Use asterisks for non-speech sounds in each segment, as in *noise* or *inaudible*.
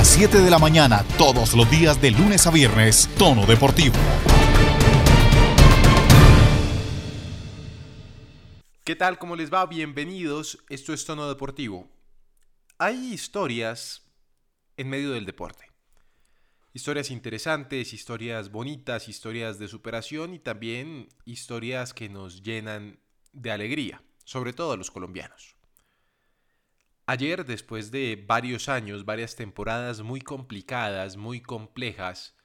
las 7 de la mañana, todos los días de lunes a viernes, Tono Deportivo. ¿Qué tal? ¿Cómo les va? Bienvenidos. Esto es Tono Deportivo. Hay historias en medio del deporte. Historias interesantes, historias bonitas, historias de superación y también historias que nos llenan de alegría, sobre todo a los colombianos. Ayer, después de varios años, varias temporadas muy complicadas, muy complejas,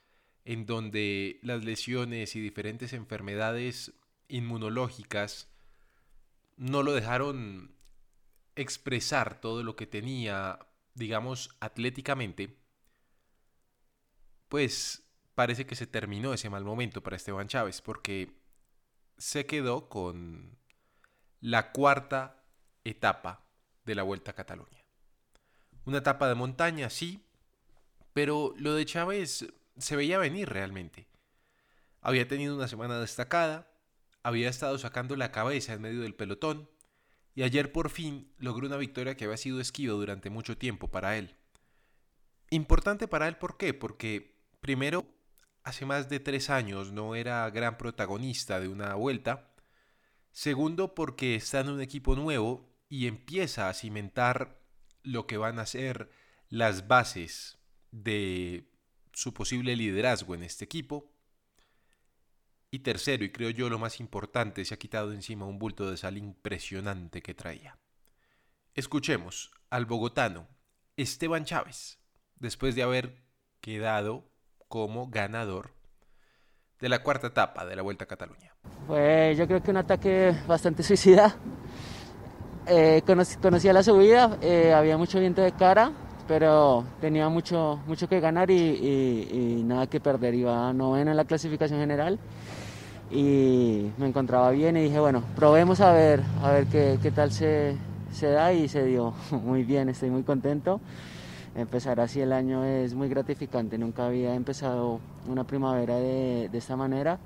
en donde las lesiones y diferentes enfermedades inmunológicas no lo dejaron expresar todo lo que tenía, digamos, atléticamente, pues parece que se terminó ese mal momento para Esteban Chávez, porque se quedó con la cuarta etapa de la Vuelta a Cataluña. Una etapa de montaña, sí, pero lo de Chávez se veía venir realmente. Había tenido una semana destacada, había estado sacando la cabeza en medio del pelotón, y ayer por fin logró una victoria que había sido esquiva durante mucho tiempo para él. Importante para él, ¿por qué? Porque primero, hace más de tres años no era gran protagonista de una vuelta. Segundo, porque está en un equipo nuevo y empieza a cimentar lo que van a ser las bases de su posible liderazgo en este equipo. Y tercero, y creo yo lo más importante, se ha quitado encima un bulto de sal impresionante que traía. Escuchemos al bogotano Esteban Chávez, después de haber quedado como ganador de la cuarta etapa de la Vuelta a Cataluña. Pues yo creo que un ataque bastante suicida, eh, conocía la subida, eh, había mucho viento de cara, pero tenía mucho, mucho que ganar y, nada que perder. Iba novena en la clasificación general y me encontraba bien y dije, bueno, probemos a ver, a ver qué, qué tal se, se da y se dio *laughs* muy bien, estoy muy contento. Empezar así el año es muy gratificante, nunca había empezado una primavera de, de esta manera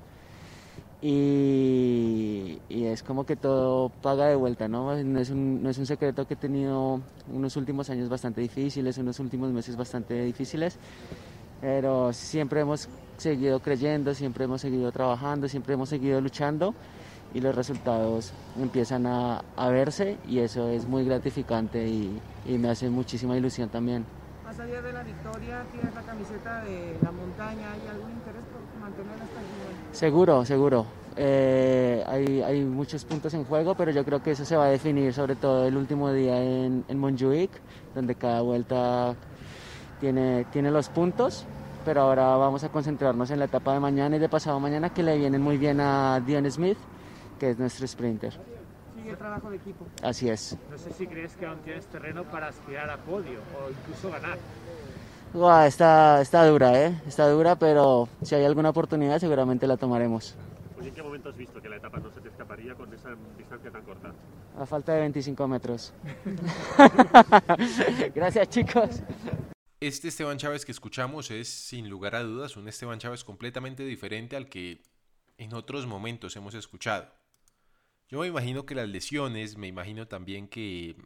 y, es como que todo paga de vuelta, ¿no? No es, un, no es un secreto que he tenido unos últimos años bastante difíciles, unos últimos meses bastante difíciles, pero siempre hemos seguido creyendo, siempre hemos seguido trabajando, siempre hemos seguido luchando y los resultados empiezan a, verse y eso es muy gratificante y me hace muchísima ilusión también. Más allá de la victoria, tienes la camiseta de la montaña, ¿hay algún interés por mantenerla hasta el final? Seguro, seguro. Eh, hay, hay, muchos puntos en juego, pero yo creo que eso se va a definir sobre todo el último día en, en Montjuic, donde cada vuelta tiene, tiene los puntos. Pero ahora vamos a concentrarnos en la etapa de mañana y de pasado mañana, que le vienen muy bien a Dion Smith, que es nuestro sprinter el trabajo de equipo. Así es. No sé si crees que aún tienes terreno para aspirar a podio o incluso ganar. está, está dura, ¿eh? Está dura, pero si hay alguna oportunidad seguramente la tomaremos. ¿En qué momento has visto que la etapa no se te escaparía con esa distancia tan corta? A falta de 25 metros. *laughs* Gracias, chicos. Este Esteban Chávez que escuchamos es, sin lugar a dudas, un Esteban Chávez completamente diferente al que en otros momentos hemos escuchado. Yo me imagino que las lesiones, me imagino también que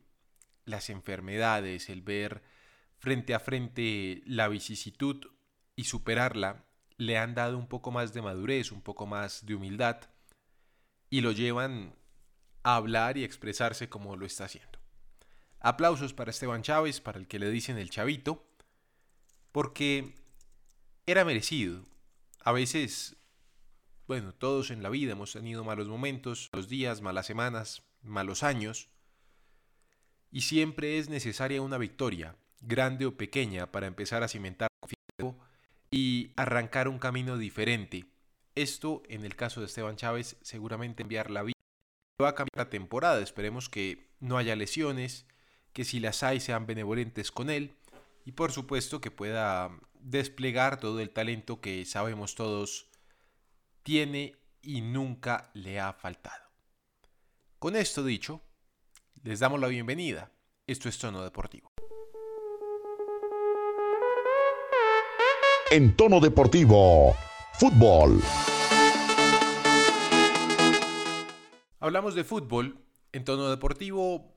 las enfermedades, el ver frente a frente la vicisitud y superarla, le han dado un poco más de madurez, un poco más de humildad y lo llevan a hablar y expresarse como lo está haciendo. Aplausos para Esteban Chávez, para el que le dicen el chavito, porque era merecido. A veces bueno, todos en la vida hemos tenido malos momentos, malos días, malas semanas, malos años, y siempre es necesaria una victoria, grande o pequeña, para empezar a cimentar y arrancar un camino diferente. Esto, en el caso de Esteban Chávez, seguramente enviar la vida. Va a cambiar la temporada, esperemos que no haya lesiones, que si las hay sean benevolentes con él y por supuesto que pueda desplegar todo el talento que sabemos todos tiene y nunca le ha faltado. Con esto dicho, les damos la bienvenida. Esto es Tono Deportivo. En Tono Deportivo, fútbol. Hablamos de fútbol. En Tono Deportivo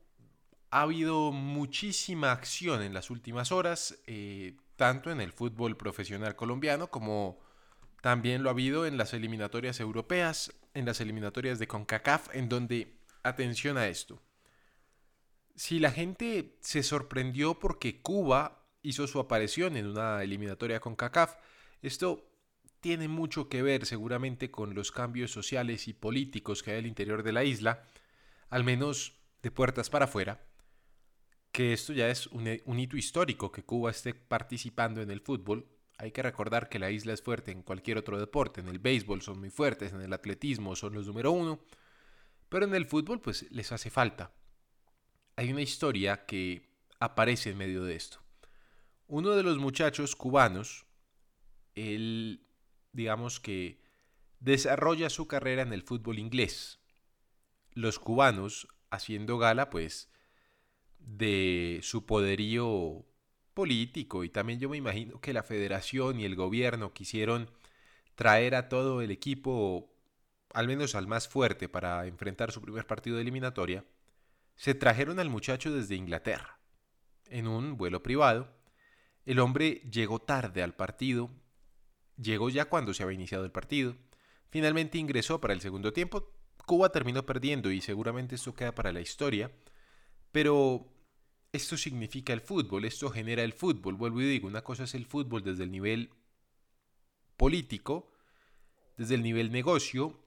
ha habido muchísima acción en las últimas horas, eh, tanto en el fútbol profesional colombiano como también lo ha habido en las eliminatorias europeas, en las eliminatorias de CONCACAF, en donde, atención a esto, si la gente se sorprendió porque Cuba hizo su aparición en una eliminatoria con CACAF, esto tiene mucho que ver seguramente con los cambios sociales y políticos que hay al interior de la isla, al menos de puertas para afuera, que esto ya es un, un hito histórico que Cuba esté participando en el fútbol. Hay que recordar que la isla es fuerte en cualquier otro deporte, en el béisbol son muy fuertes, en el atletismo son los número uno, pero en el fútbol pues les hace falta. Hay una historia que aparece en medio de esto. Uno de los muchachos cubanos, él digamos que desarrolla su carrera en el fútbol inglés. Los cubanos haciendo gala pues de su poderío político y también yo me imagino que la federación y el gobierno quisieron traer a todo el equipo, al menos al más fuerte, para enfrentar su primer partido de eliminatoria, se trajeron al muchacho desde Inglaterra, en un vuelo privado. El hombre llegó tarde al partido, llegó ya cuando se había iniciado el partido, finalmente ingresó para el segundo tiempo, Cuba terminó perdiendo y seguramente esto queda para la historia, pero esto significa el fútbol, esto genera el fútbol. Vuelvo y digo, una cosa es el fútbol desde el nivel político, desde el nivel negocio,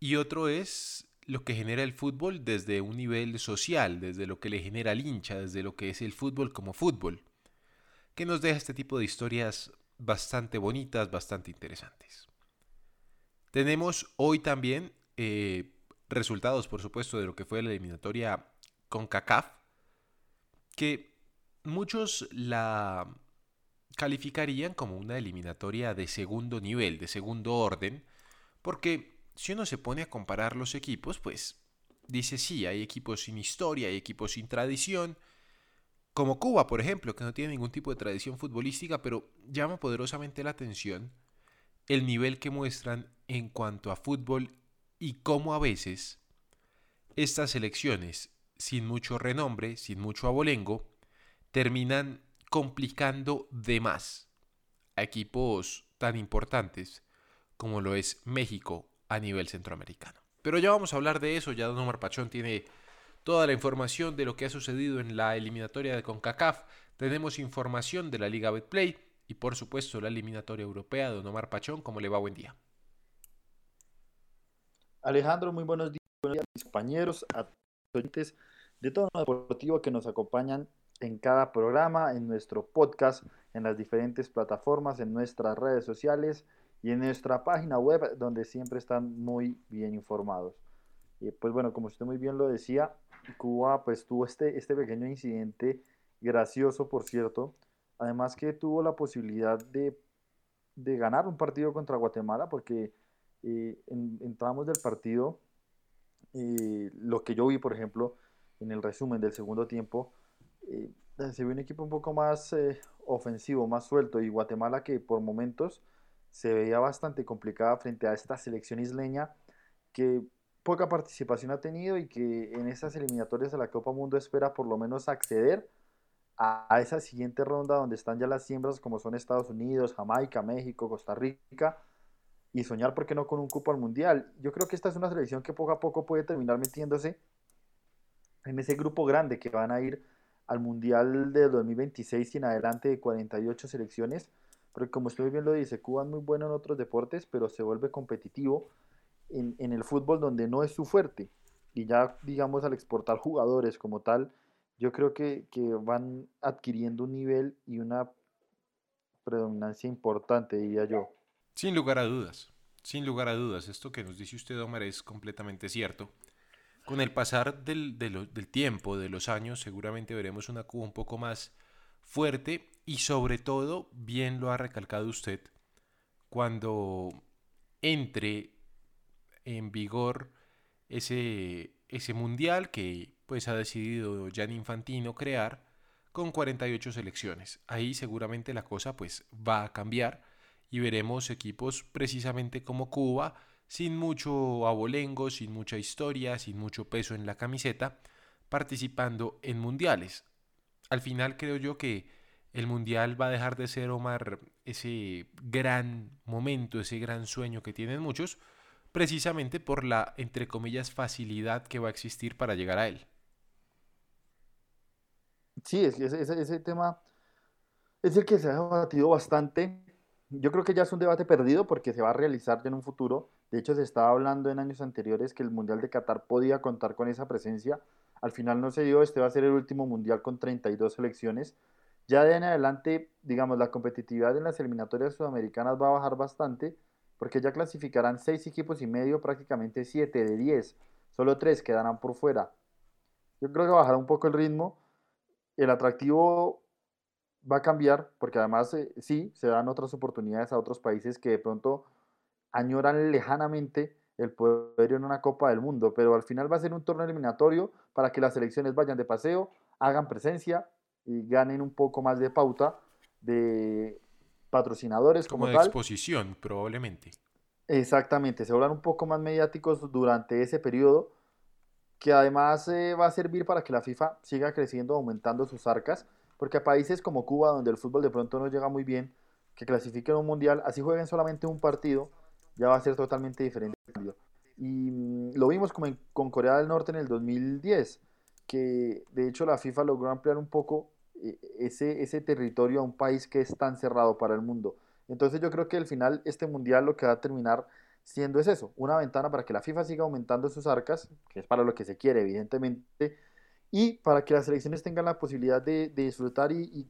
y otro es lo que genera el fútbol desde un nivel social, desde lo que le genera al hincha, desde lo que es el fútbol como fútbol, que nos deja este tipo de historias bastante bonitas, bastante interesantes. Tenemos hoy también eh, resultados, por supuesto, de lo que fue la eliminatoria con CACAF, que muchos la calificarían como una eliminatoria de segundo nivel, de segundo orden, porque si uno se pone a comparar los equipos, pues dice sí, hay equipos sin historia, hay equipos sin tradición, como Cuba, por ejemplo, que no tiene ningún tipo de tradición futbolística, pero llama poderosamente la atención el nivel que muestran en cuanto a fútbol y cómo a veces estas selecciones sin mucho renombre, sin mucho abolengo, terminan complicando de más a equipos tan importantes como lo es México a nivel centroamericano. Pero ya vamos a hablar de eso, ya Don Omar Pachón tiene toda la información de lo que ha sucedido en la eliminatoria de CONCACAF, tenemos información de la Liga Betplay y por supuesto la eliminatoria europea de Don Omar Pachón, ¿cómo le va? Buen día. Alejandro, muy buenos días, buenos días compañeros, a de todo lo deportivo que nos acompañan en cada programa, en nuestro podcast, en las diferentes plataformas, en nuestras redes sociales y en nuestra página web donde siempre están muy bien informados. Y pues bueno, como usted muy bien lo decía, Cuba pues tuvo este, este pequeño incidente gracioso, por cierto, además que tuvo la posibilidad de, de ganar un partido contra Guatemala porque eh, entramos del partido, eh, lo que yo vi, por ejemplo, en el resumen del segundo tiempo, eh, se vio un equipo un poco más eh, ofensivo, más suelto, y Guatemala que por momentos se veía bastante complicada frente a esta selección isleña que poca participación ha tenido y que en estas eliminatorias de la Copa Mundo espera por lo menos acceder a esa siguiente ronda donde están ya las siembras como son Estados Unidos, Jamaica, México, Costa Rica y soñar, ¿por qué no?, con un cupo al Mundial. Yo creo que esta es una selección que poco a poco puede terminar metiéndose en ese grupo grande que van a ir al Mundial de 2026 y en adelante de 48 selecciones, porque como usted bien lo dice, Cuba es muy bueno en otros deportes, pero se vuelve competitivo en, en, el fútbol donde no es su fuerte. Y ya, digamos, al exportar jugadores como tal, yo creo que, que van adquiriendo un nivel y una predominancia importante, diría yo. Sin lugar a dudas, sin lugar a dudas, esto que nos dice usted, Omar, es completamente cierto. Con el pasar del, del, tiempo, de los años, seguramente veremos una Cuba un poco más fuerte y sobre todo, bien lo ha recalcado usted, cuando entre en vigor ese, ese mundial que pues ha decidido Gianni Infantino crear con 48 selecciones. Ahí seguramente la cosa pues va a cambiar y veremos equipos precisamente como Cuba, sin mucho abolengo, sin mucha historia, sin mucho peso en la camiseta, participando en mundiales. Al final creo yo que el mundial va a dejar de ser, Omar, ese gran momento, ese gran sueño que tienen muchos, precisamente por la, entre comillas, facilidad que va a existir para llegar a él. Sí, es ese, ese, ese tema es el que se ha debatido bastante. Yo creo que ya es un debate perdido porque se va a realizar en un futuro. De hecho, se estaba hablando en años anteriores que el Mundial de Qatar podía contar con esa presencia. Al final no se dio, este va a ser el último Mundial con 32 selecciones. Ya de en adelante, digamos, la competitividad en las eliminatorias sudamericanas va a bajar bastante porque ya clasificarán 6 equipos y medio, prácticamente 7 de 10. Solo 3 quedarán por fuera. Yo creo que bajará un poco el ritmo. El atractivo va a cambiar porque además eh, sí, se dan otras oportunidades a otros países que de pronto añoran lejanamente el poder en una Copa del Mundo, pero al final va a ser un torneo eliminatorio para que las selecciones vayan de paseo, hagan presencia y ganen un poco más de pauta de patrocinadores como, Como de tal. exposición, probablemente. Exactamente, se vuelvan un poco más mediáticos durante ese periodo, que además eh, va a servir para que la FIFA siga creciendo, aumentando sus arcas, porque a países como Cuba, donde el fútbol de pronto no llega muy bien, que clasifiquen un mundial, así jueguen solamente un partido, ya va a ser totalmente diferente. Y mm, lo vimos como en- con Corea del Norte en el 2010, que de hecho la FIFA logró ampliar un poco eh, ese, ese territorio a un país que es tan cerrado para el mundo. Entonces yo creo que al final este mundial lo que va a terminar siendo es eso, una ventana para que la FIFA siga aumentando sus arcas, que es para lo que se quiere evidentemente, y para que las selecciones tengan la posibilidad de, disfrutar y,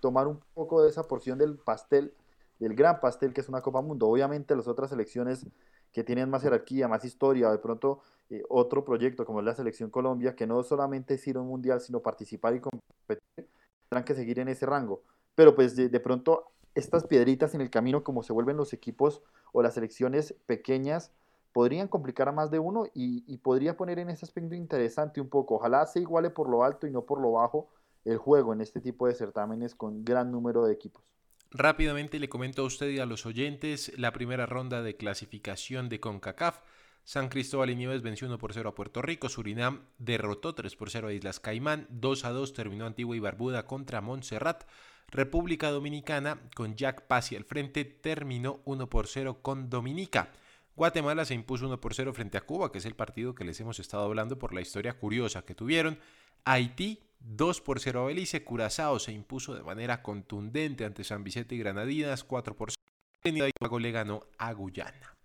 tomar un poco de esa porción del pastel, del gran pastel que es una Copa Mundo. Obviamente las otras selecciones que tienen más jerarquía, más historia, de pronto eh, otro proyecto como es la Selección Colombia, que no solamente es a un mundial, sino participar y competir, tendrán que seguir en ese rango. Pero pues de, de pronto estas piedritas en el camino, como se vuelven los equipos o las selecciones pequeñas, podrían complicar a más de uno y, podría poner en ese aspecto interesante un poco. Ojalá se iguale por lo alto y no por lo bajo el juego en este tipo de certámenes con gran número de equipos. Rápidamente le comento a usted y a los oyentes la primera ronda de clasificación de CONCACAF. San Cristóbal y Nieves venció 1 por 0 a Puerto Rico. Surinam derrotó 3 por 0 a Islas Caimán. 2 a 2 terminó Antigua y Barbuda contra Montserrat. República Dominicana, con Jack Pasi al frente, terminó 1 por 0 con Dominica. Guatemala se impuso 1 por 0 frente a Cuba, que es el partido que les hemos estado hablando por la historia curiosa que tuvieron. Haití 2 por 0 a Belice. Curazao se impuso de manera contundente ante San Vicente y Granadinas 4 por 0. Trinidad y Tobago le ganó a Guyana.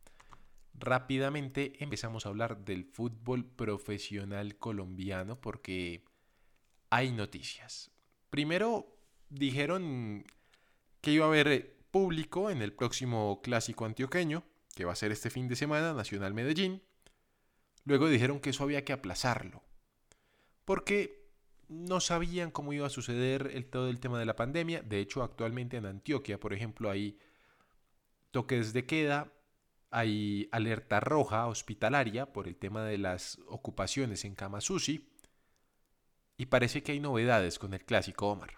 Rápidamente empezamos a hablar del fútbol profesional colombiano porque hay noticias. Primero dijeron que iba a haber público en el próximo clásico antioqueño, que va a ser este fin de semana, Nacional Medellín. Luego dijeron que eso había que aplazarlo, porque no sabían cómo iba a suceder todo el tema de la pandemia. De hecho, actualmente en Antioquia, por ejemplo, hay toques de queda, hay alerta roja hospitalaria por el tema de las ocupaciones en camas UCI, y parece que hay novedades con el clásico Omar.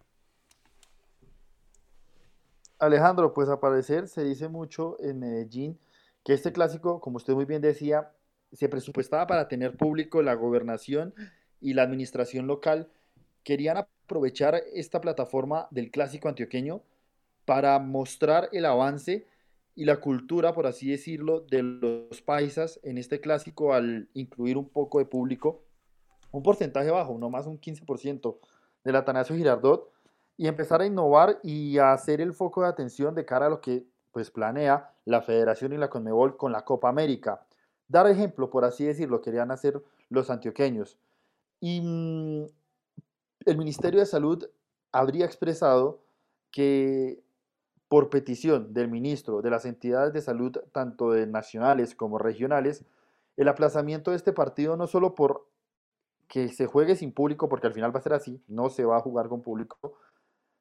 Alejandro, pues a parecer se dice mucho en Medellín que este clásico, como usted muy bien decía, se presupuestaba para tener público la gobernación y la administración local. Querían aprovechar esta plataforma del clásico antioqueño para mostrar el avance y la cultura, por así decirlo, de los paisas en este clásico al incluir un poco de público, un porcentaje bajo, no más un 15% del Atanasio Girardot, y empezar a innovar y a hacer el foco de atención de cara a lo que pues planea la Federación y la Conmebol con la Copa América. Dar ejemplo, por así decirlo, querían hacer los antioqueños. Y mm, el Ministerio de Salud habría expresado que por petición del ministro, de las entidades de salud, tanto de nacionales como regionales, el aplazamiento de este partido no solo por que se juegue sin público, porque al final va a ser así, no se va a jugar con público,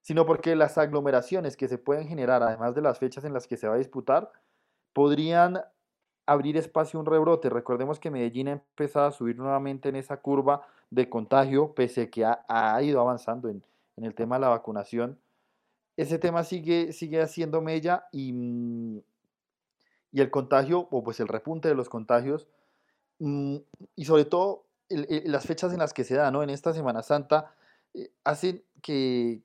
sino porque las aglomeraciones que se pueden generar, además de las fechas en las que se va a disputar, podrían abrir espacio a un rebrote. Recordemos que Medellín ha empezado a subir nuevamente en esa curva de contagio, pese a que ha, ido avanzando en, en, el tema de la vacunación. Ese tema sigue, sigue haciendo mella y, mm, y el contagio, o pues el repunte de los contagios, mm, y sobre todo las fechas en las que se da, ¿no? En esta Semana Santa, eh, hacen que,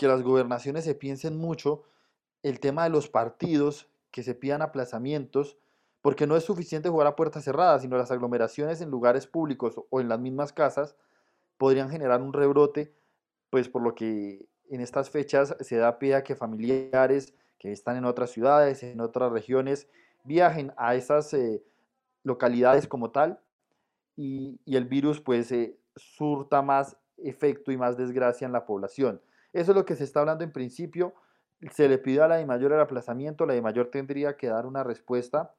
que las gobernaciones se piensen mucho el tema de los partidos, que se pidan aplazamientos, porque no es suficiente jugar a puerta cerrada, sino las aglomeraciones en lugares públicos o en las mismas casas podrían generar un rebrote, pues por lo que en estas fechas se da pie a que familiares que están en otras ciudades, en otras regiones, viajen a esas eh, localidades como tal y, el virus pues eh, surta más efecto y más desgracia en la población. Eso es lo que se está hablando en principio. Se le pidió a la de mayor el aplazamiento, la de mayor tendría que dar una respuesta.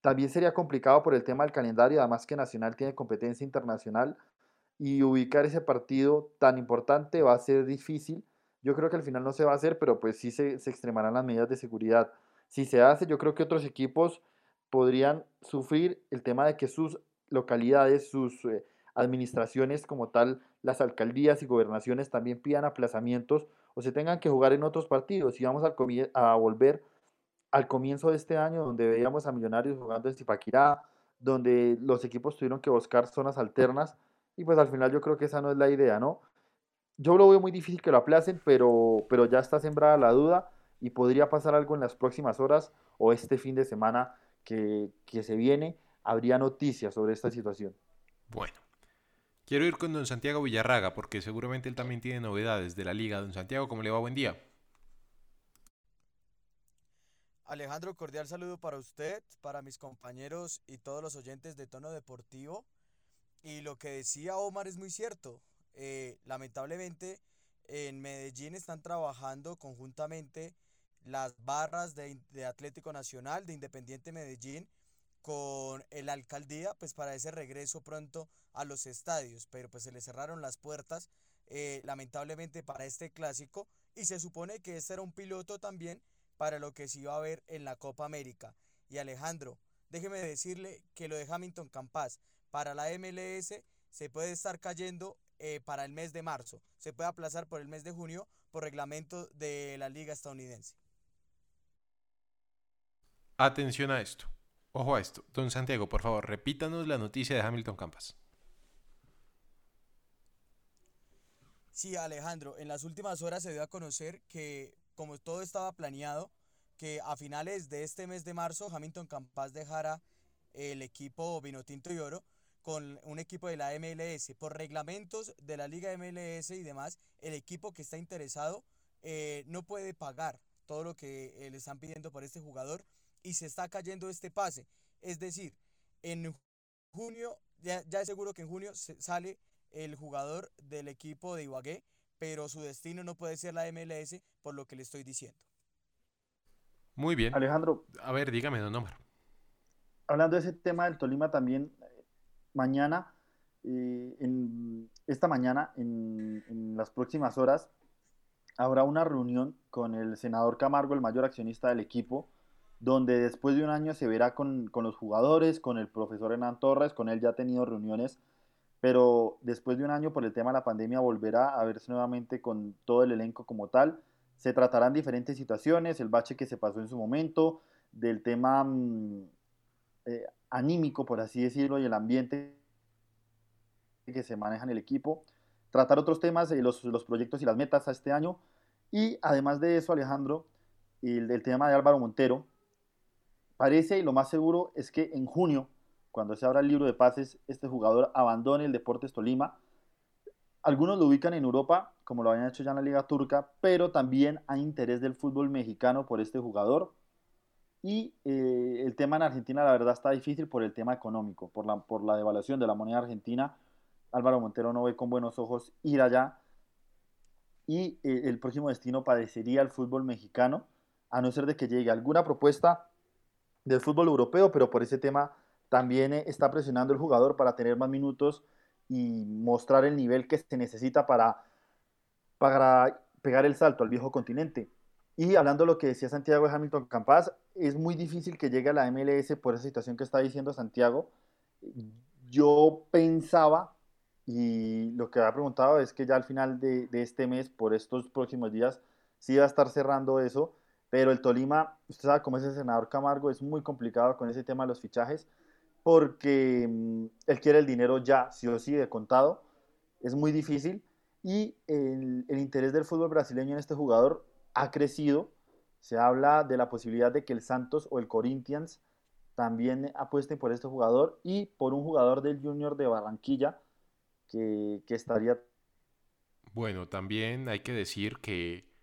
También sería complicado por el tema del calendario, además que Nacional tiene competencia internacional y ubicar ese partido tan importante va a ser difícil. Yo creo que al final no se va a hacer, pero pues sí se, extremarán las medidas de seguridad. Si se hace, yo creo que otros equipos podrían sufrir el tema de que sus localidades, sus eh, administraciones como tal, las alcaldías y gobernaciones también pidan aplazamientos o se tengan que jugar en otros partidos. Y vamos a, a volver al comienzo de este año donde veíamos a Millonarios jugando en Zipaquirá, donde los equipos tuvieron que buscar zonas alternas y pues al final yo creo que esa no es la idea, ¿no? Yo lo veo muy difícil que lo aplacen, pero, pero ya está sembrada la duda y podría pasar algo en las próximas horas o este fin de semana que, que se viene, habría noticias sobre esta situación. Bueno, quiero ir con don Santiago Villarraga porque seguramente él también tiene novedades de la liga. Don Santiago, ¿cómo le va? Buen día. Alejandro, cordial saludo para usted, para mis compañeros y todos los oyentes de Tono Deportivo. Y lo que decía Omar es muy cierto. Eh, lamentablemente en Medellín están trabajando conjuntamente las barras de, Atlético Nacional, de Independiente Medellín, con la alcaldía, pues para ese regreso pronto a los estadios, pero pues se le cerraron las puertas, eh, lamentablemente para este clásico, y se supone que este era un piloto también para lo que se iba a ver en la Copa América. Y Alejandro, déjeme decirle que lo de Hamilton Campas para la MLS se puede estar cayendo eh, para el mes de marzo. Se puede aplazar por el mes de junio por reglamento de la liga estadounidense. Atención a esto. Ojo a esto. Don Santiago, por favor, repítanos la noticia de Hamilton Campas. Sí, Alejandro, en las últimas horas se dio a conocer que, como todo estaba planeado, que a finales de este mes de marzo Hamilton Campas dejara el equipo Vinotinto y Oro con un equipo de la MLS. Por reglamentos de la Liga MLS y demás, el equipo que está interesado eh, no puede pagar todo lo que eh, le están pidiendo por este jugador y se está cayendo este pase. Es decir, en junio, ya, es seguro que en junio sale el jugador del equipo de Ibagué, pero su destino no puede ser la MLS por lo que le estoy diciendo. Muy bien. Alejandro. A ver, dígame, don Omar. Hablando de ese tema del Tolima también, mañana, eh, en, esta mañana, en, las próximas horas, habrá una reunión con el senador Camargo, el mayor accionista del equipo, donde después de un año se verá con, los jugadores, con el profesor Hernán Torres, con él ya ha tenido reuniones, pero después de un año por el tema de la pandemia volverá a verse nuevamente con todo el elenco como tal. Se tratarán diferentes situaciones, el bache que se pasó en su momento, del tema mm, eh, anímico, por así decirlo, y el ambiente que se maneja en el equipo, tratar otros temas, eh, los, los, proyectos y las metas a este año, y además de eso, Alejandro, el, el tema de Álvaro Montero, parece y lo más seguro es que en junio, cuando se abra el libro de pases, este jugador abandone el Deportes Tolima. Algunos lo ubican en Europa, como lo habían hecho ya en la Liga Turca, pero también hay interés del fútbol mexicano por este jugador. Y eh, el tema en Argentina, la verdad, está difícil por el tema económico, por la, por la devaluación de la moneda argentina. Álvaro Montero no ve con buenos ojos ir allá. Y eh, el próximo destino padecería el fútbol mexicano, a no ser de que llegue alguna propuesta del fútbol europeo, pero por ese tema también eh, está presionando el jugador para tener más minutos y mostrar el nivel que se necesita para, para pegar el salto al viejo continente. Y hablando de lo que decía Santiago de Hamilton Campas, es muy difícil que llegue a la MLS por esa situación que está diciendo Santiago. Yo pensaba, y lo que había preguntado es que ya al final de, este mes, por estos próximos días, sí va a estar cerrando eso, pero el Tolima, usted sabe cómo es el senador Camargo, es muy complicado con ese tema de los fichajes. porque mm, él quiere el dinero ya, sí o sí, de contado. Es muy difícil y el, interés del fútbol brasileño en este jugador ha crecido. Se habla de la posibilidad de que el Santos o el Corinthians también apuesten por este jugador y por un jugador del Junior de Barranquilla que estaría... Bueno, también hay que decir que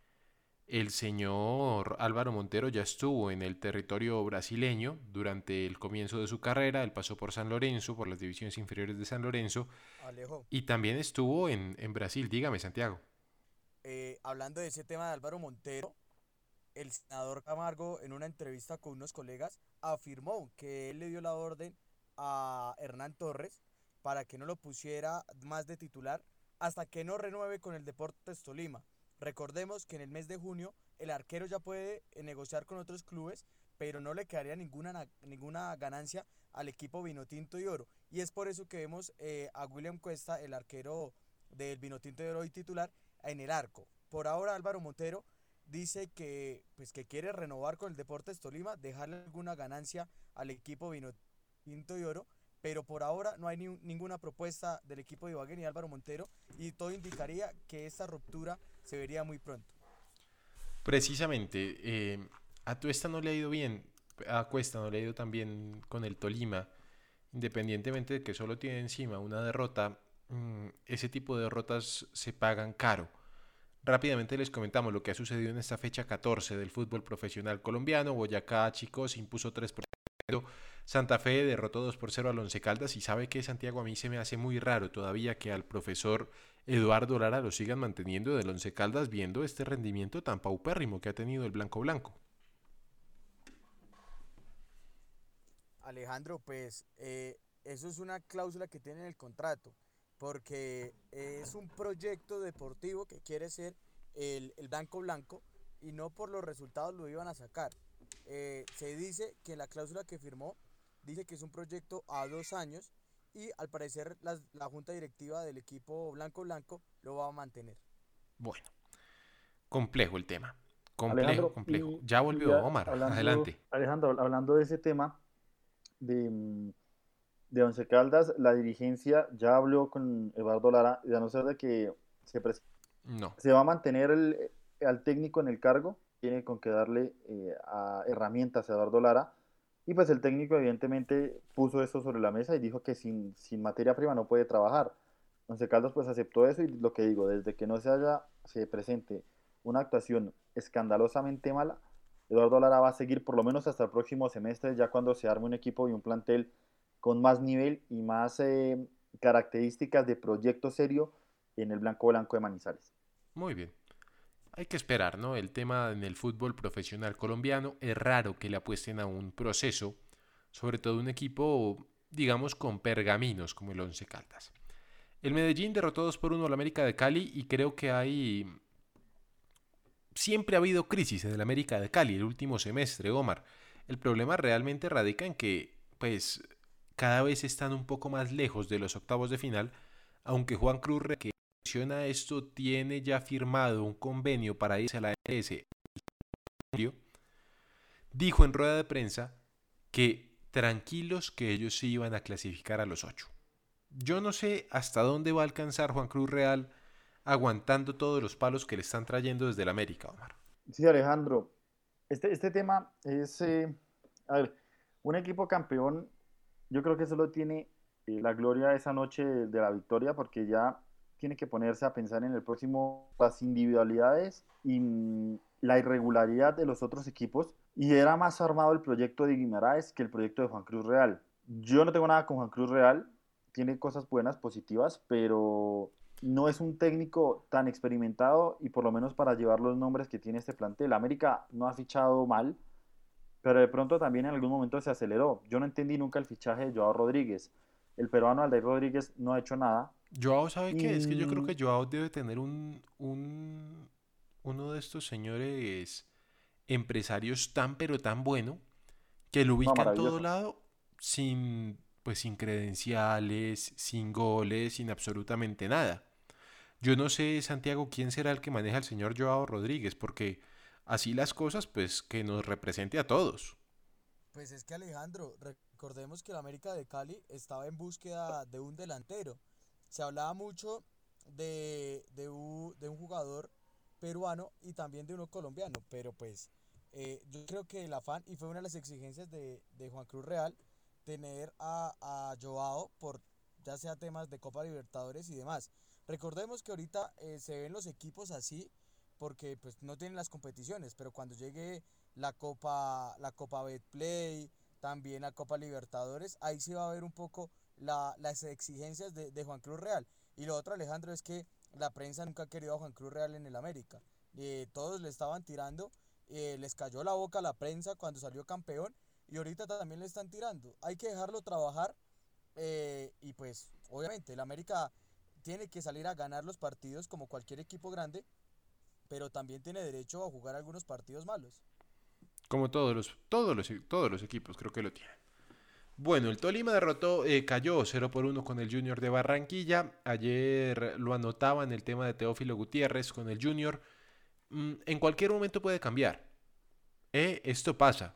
el señor Álvaro Montero ya estuvo en el territorio brasileño durante el comienzo de su carrera. Él pasó por San Lorenzo, por las divisiones inferiores de San Lorenzo. Alejo, Y también estuvo en, en Brasil. Dígame, Santiago. eh, hablando de ese tema de Álvaro Montero, el senador Camargo en una entrevista con unos colegas afirmó que él le dio la orden a Hernán Torres para que no lo pusiera más de titular hasta que no renueve con el Deportes Tolima. Recordemos que en el mes de junio el arquero ya puede eh, negociar con otros clubes, pero no le quedaría ninguna, na- ninguna ganancia al equipo Vinotinto y Oro. Y es por eso que vemos eh, a William Cuesta, el arquero del Vinotinto y Oro y titular, en el arco. Por ahora Álvaro Montero dice que, pues, que quiere renovar con el Deportes Tolima, dejarle alguna ganancia al equipo Vinotinto y Oro, pero por ahora no hay ni- ninguna propuesta del equipo de Ibaguén y Álvaro Montero y todo indicaría que esta ruptura se vería muy pronto. Precisamente, eh, a Tuesta no le ha ido bien, a Cuesta no le ha ido tan bien con el Tolima, independientemente de que solo tiene encima una derrota, mm, ese tipo de derrotas se pagan caro. Rápidamente les comentamos lo que ha sucedido en esta fecha 14 del fútbol profesional colombiano. Boyacá, chicos, impuso 3 por 0. Santa Fe derrotó 2 por 0 al Once Caldas. Y sabe que Santiago a mí se me hace muy raro todavía que al profesor Eduardo Lara lo sigan manteniendo del Once Caldas viendo este rendimiento tan paupérrimo que ha tenido el Blanco Blanco. Alejandro, pues eh, eso es una cláusula que tiene en el contrato, porque es un proyecto deportivo que quiere ser el, el Blanco Blanco y no por los resultados lo iban a sacar. Eh, se dice que la cláusula que firmó dice que es un proyecto a dos años y al parecer las- la junta directiva del equipo Blanco Blanco lo va a mantener. Bueno, complejo el tema. Complejo, Alejandro, complejo. y- Ya volvió ya Omar. hablando- Adelante. Alejandro, hablando de ese tema de, mm, de Once Caldas, la dirigencia ya habló con Eduardo Lara, y a no ser de que se, pres- No. se va a mantener el, al técnico en el cargo, tiene con que darle eh, herramientas a Eduardo Lara, y pues el técnico evidentemente puso eso sobre la mesa y dijo que sin, sin materia prima no puede trabajar. Once Caldas pues aceptó eso y lo que digo, desde que no se haya, se presente una actuación escandalosamente mala, Eduardo Lara va a seguir por lo menos hasta el próximo semestre, ya cuando se arme un equipo y un plantel con más nivel y más eh, características de proyecto serio en el blanco blanco de Manizales. Muy bien. Hay que esperar, ¿no? El tema en el fútbol profesional colombiano es raro que le apuesten a un proceso, sobre todo un equipo, digamos, con pergaminos como el Once Caldas. El Medellín derrotó 2 por 1 al América de Cali y creo que hay... Siempre ha habido crisis en el América de Cali el último semestre, Omar. El problema realmente radica en que, pues, cada vez están un poco más lejos de los octavos de final, aunque Juan Cruz, que menciona esto, tiene ya firmado un convenio para irse a la en julio, dijo en rueda de prensa que tranquilos que ellos sí iban a clasificar a los ocho. Yo no sé hasta dónde va a alcanzar Juan Cruz Real aguantando todos los palos que le están trayendo desde el América, Omar. Sí, Alejandro, este, este tema es, eh, a ver, un equipo campeón, yo creo que solo tiene eh, la gloria esa noche de la victoria porque ya tiene que ponerse a pensar en el próximo, las individualidades y mm, la irregularidad de los otros equipos. Y era más armado el proyecto de Guimaraes que el proyecto de Juan Cruz Real. Yo no tengo nada con Juan Cruz Real, tiene cosas buenas, positivas, pero no es un técnico tan experimentado y por lo menos para llevar los nombres que tiene este plantel. América no ha fichado mal, pero de pronto también en algún momento se aceleró. Yo no entendí nunca el fichaje de Joao Rodríguez. El peruano Aldair Rodríguez no ha hecho nada. Joao, ¿sabe qué? Es que yo creo Mm. que Joao debe tener un, un uno de estos señores empresarios tan pero tan bueno que lo ubica en todo lado sin pues sin credenciales, sin goles, sin absolutamente nada. Yo no sé, Santiago, quién será el que maneja al señor Joao Rodríguez, porque así las cosas, pues que nos represente a todos. Pues es que Alejandro, recordemos que el América de Cali estaba en búsqueda de un delantero. Se hablaba mucho de, de, un, de un jugador peruano y también de uno colombiano, pero pues eh, yo creo que el afán, y fue una de las exigencias de, de Juan Cruz Real, tener a, a Joao por ya sea temas de Copa Libertadores y demás. Recordemos que ahorita eh, se ven los equipos así porque pues no tienen las competiciones, pero cuando llegue la Copa la Copa Betplay, también la Copa Libertadores, ahí sí va a ver un poco la, las exigencias de, de Juan Cruz Real. Y lo otro, Alejandro, es que la prensa nunca ha querido a Juan Cruz Real en el América. Eh, todos le estaban tirando, eh, les cayó la boca a la prensa cuando salió campeón y ahorita también le están tirando. Hay que dejarlo trabajar eh, y pues obviamente el América tiene que salir a ganar los partidos como cualquier equipo grande, pero también tiene derecho a jugar algunos partidos malos. Como todos los, todos los, todos los equipos creo que lo tienen. Bueno, el Tolima derrotó, eh, cayó 0 por 1 con el Junior de Barranquilla. Ayer lo anotaba en el tema de Teófilo Gutiérrez con el Junior. Mm, en cualquier momento puede cambiar. Eh, esto pasa.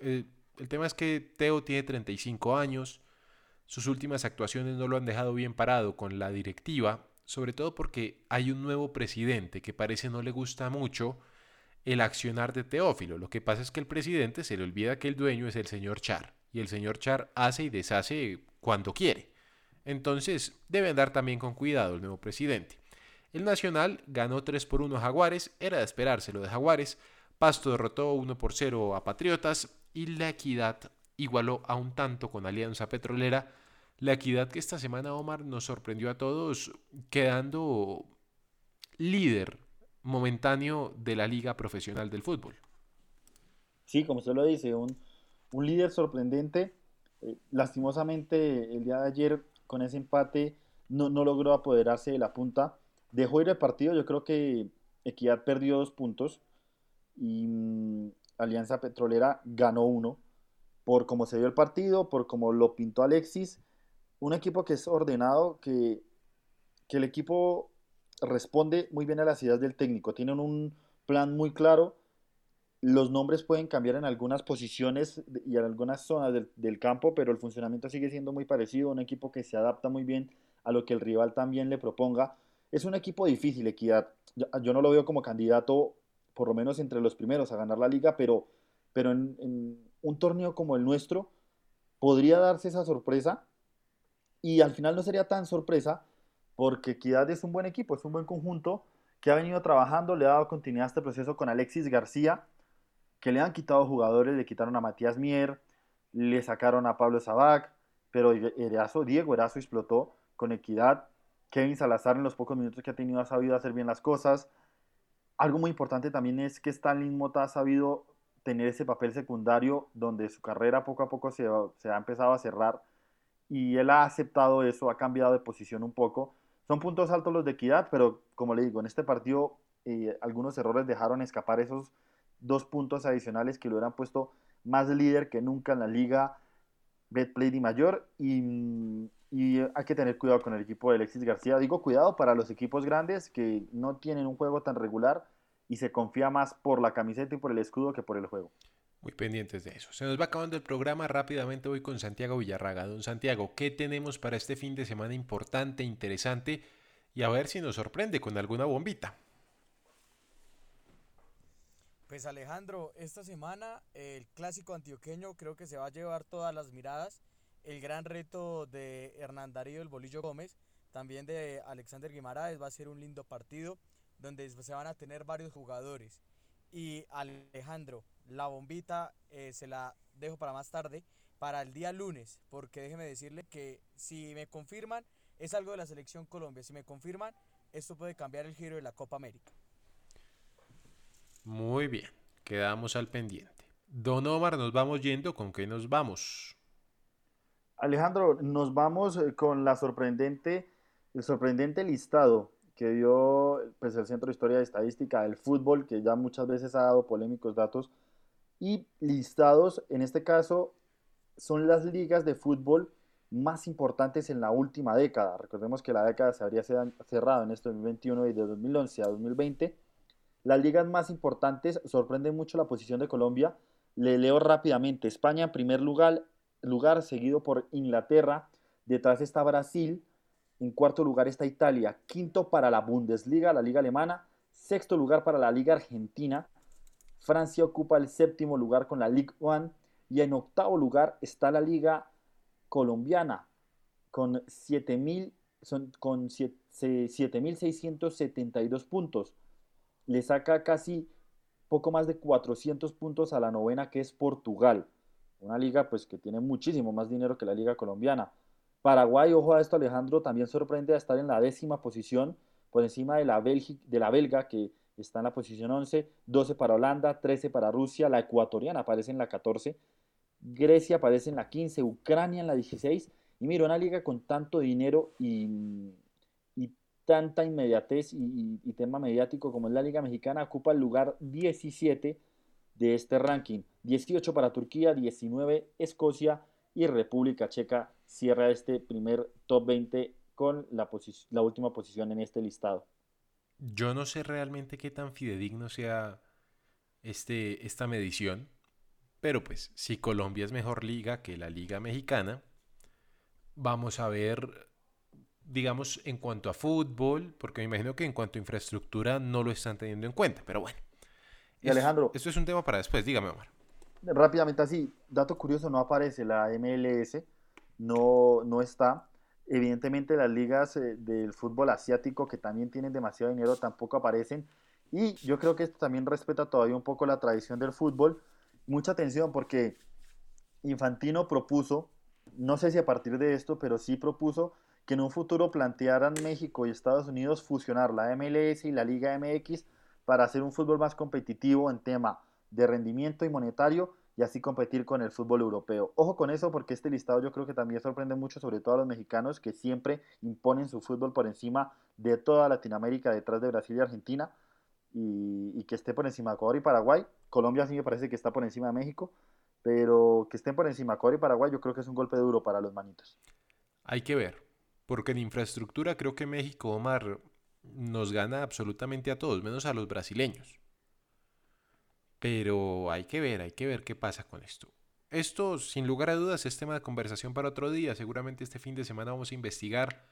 Eh, el tema es que Teo tiene 35 años. Sus últimas actuaciones no lo han dejado bien parado con la directiva, sobre todo porque hay un nuevo presidente que parece no le gusta mucho el accionar de Teófilo. Lo que pasa es que el presidente se le olvida que el dueño es el señor Char y el señor Char hace y deshace cuando quiere. Entonces debe andar también con cuidado el nuevo presidente. El Nacional ganó 3 por 1 a Jaguares, era de esperarse lo de Jaguares. Pasto derrotó 1 por 0 a Patriotas y La Equidad igualó a un tanto con Alianza Petrolera. La Equidad que esta semana Omar nos sorprendió a todos quedando líder momentáneo de la Liga Profesional del Fútbol. Sí, como usted lo dice, un, un líder sorprendente. Eh, lastimosamente, el día de ayer, con ese empate, no, no, logró apoderarse de la punta. Dejó ir el partido. Yo creo que Equidad perdió dos puntos y mmm, Alianza Petrolera ganó uno. Por cómo se dio el partido, por cómo lo pintó Alexis. Un equipo que es ordenado, que, que el equipo responde muy bien a las ideas del técnico. Tienen un plan muy claro los nombres pueden cambiar en algunas posiciones y en algunas zonas del, campo, pero el funcionamiento sigue siendo muy parecido, un equipo que se adapta muy bien a lo que el rival también le proponga. Es un equipo difícil, Equidad. Yo, yo no lo veo como candidato, por lo menos entre los primeros, a ganar la liga, pero, pero en, en un torneo como el nuestro podría darse esa sorpresa y al final no sería tan sorpresa porque Equidad es un buen equipo, es un buen conjunto que ha venido trabajando, le ha dado continuidad a este proceso con Alexis García, que le han quitado jugadores, le quitaron a Matías Mier, le sacaron a Pablo Sabac, pero Erazo, Diego Erazo explotó con equidad. Kevin Salazar en los pocos minutos que ha tenido ha sabido hacer bien las cosas. Algo muy importante también es que Stalin Mota ha sabido tener ese papel secundario donde su carrera poco a poco se, ha empezado a cerrar y él ha aceptado eso, ha cambiado de posición un poco. Son puntos altos los de equidad, pero como le digo, en este partido eh, algunos errores dejaron escapar esos dos puntos adicionales que lo hubieran puesto más líder que nunca en la liga Betplay y Mayor y, y, hay que tener cuidado con el equipo de Alexis García. Digo cuidado para los equipos grandes que no tienen un juego tan regular y se confía más por la camiseta y por el escudo que por el juego. Muy pendientes de eso. Se nos va acabando el programa. Rápidamente voy con Santiago Villarraga. Don Santiago, ¿qué tenemos para este fin de semana importante, interesante? Y a ver si nos sorprende con alguna bombita. Pues Alejandro, esta semana el clásico antioqueño creo que se va a llevar todas las miradas. El gran reto de Hernán Darío el Bolillo Gómez, también de Alexander Guimaraes, va a ser un lindo partido donde se van a tener varios jugadores. Y Alejandro, la bombita eh, se la dejo para más tarde, para el día lunes, porque déjeme decirle que si me confirman, es algo de la selección Colombia. Si me confirman, esto puede cambiar el giro de la Copa América. Muy bien, quedamos al pendiente. Don Omar, nos vamos yendo, ¿con qué nos vamos? Alejandro, nos vamos eh, con la sorprendente, el sorprendente listado que dio pues, el Centro de Historia y Estadística del Fútbol, que ya muchas veces ha dado polémicos datos, y listados, en este caso, son las ligas de fútbol más importantes en la última década. Recordemos que la década se habría cerrado en este 2021 y de 2011 a 2020 las ligas más importantes sorprende mucho la posición de Colombia. Le leo rápidamente. España en primer lugar, lugar, seguido por Inglaterra. Detrás está Brasil. En cuarto lugar está Italia. Quinto para la Bundesliga, la liga alemana. Sexto lugar para la liga argentina. Francia ocupa el séptimo lugar con la Ligue 1. Y en octavo lugar está la liga colombiana con 7.000 son con 7.672 puntos. Le saca casi poco más de 400 puntos a la novena que es Portugal. Una liga pues que tiene muchísimo más dinero que la liga colombiana. Paraguay, ojo a esto Alejandro, también sorprende a estar en la décima posición por encima de la, de la belga que está en la posición 11, 12 para Holanda, 13 para Rusia, la ecuatoriana aparece en la 14, Grecia aparece en la 15, Ucrania en la 16 y mira, una liga con tanto dinero y, tanta inmediatez y, tema mediático como es la Liga Mexicana ocupa el lugar 17 de este ranking. 18 para Turquía, 19 Escocia y República Checa cierra este primer top 20 con la, la última posición en este listado. Yo no sé realmente qué tan fidedigno sea este, esta medición, pero pues si Colombia es mejor liga que la liga mexicana, vamos a ver, digamos, en cuanto a fútbol, porque me imagino que en cuanto a infraestructura no lo están teniendo en cuenta, pero bueno. Y Alejandro. Esto es un tema para después, dígame, Omar. Rápidamente así, dato curioso, no aparece la MLS, no, no está. Evidentemente las ligas eh, del fútbol asiático que también tienen demasiado dinero tampoco aparecen. Y yo creo que esto también respeta todavía un poco la tradición del fútbol. Mucha atención porque Infantino propuso no sé si a partir de esto, pero sí propuso que en un futuro plantearan México y Estados Unidos fusionar la MLS y la Liga MX para hacer un fútbol más competitivo en tema de rendimiento y monetario y así competir con el fútbol europeo. Ojo con eso porque este listado yo creo que también sorprende mucho, sobre todo a los mexicanos que siempre imponen su fútbol por encima de toda Latinoamérica, detrás de Brasil y Argentina, y, que esté por encima de Ecuador y Paraguay. Colombia sí me parece que está por encima de México, pero que estén por encima Ecuador y Paraguay, yo creo que es un golpe duro para los manitos. Hay que ver, porque en infraestructura creo que México, Omar, nos gana absolutamente a todos, menos a los brasileños. Pero hay que ver, hay que ver qué pasa con esto. Esto, sin lugar a dudas, es tema de conversación para otro día. Seguramente este fin de semana vamos a investigar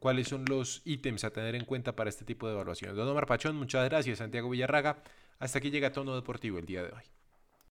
cuáles son los ítems a tener en cuenta para este tipo de evaluaciones. Don Omar Pachón, muchas gracias. Santiago Villarraga. Hasta aquí llega Tono Deportivo el día de hoy.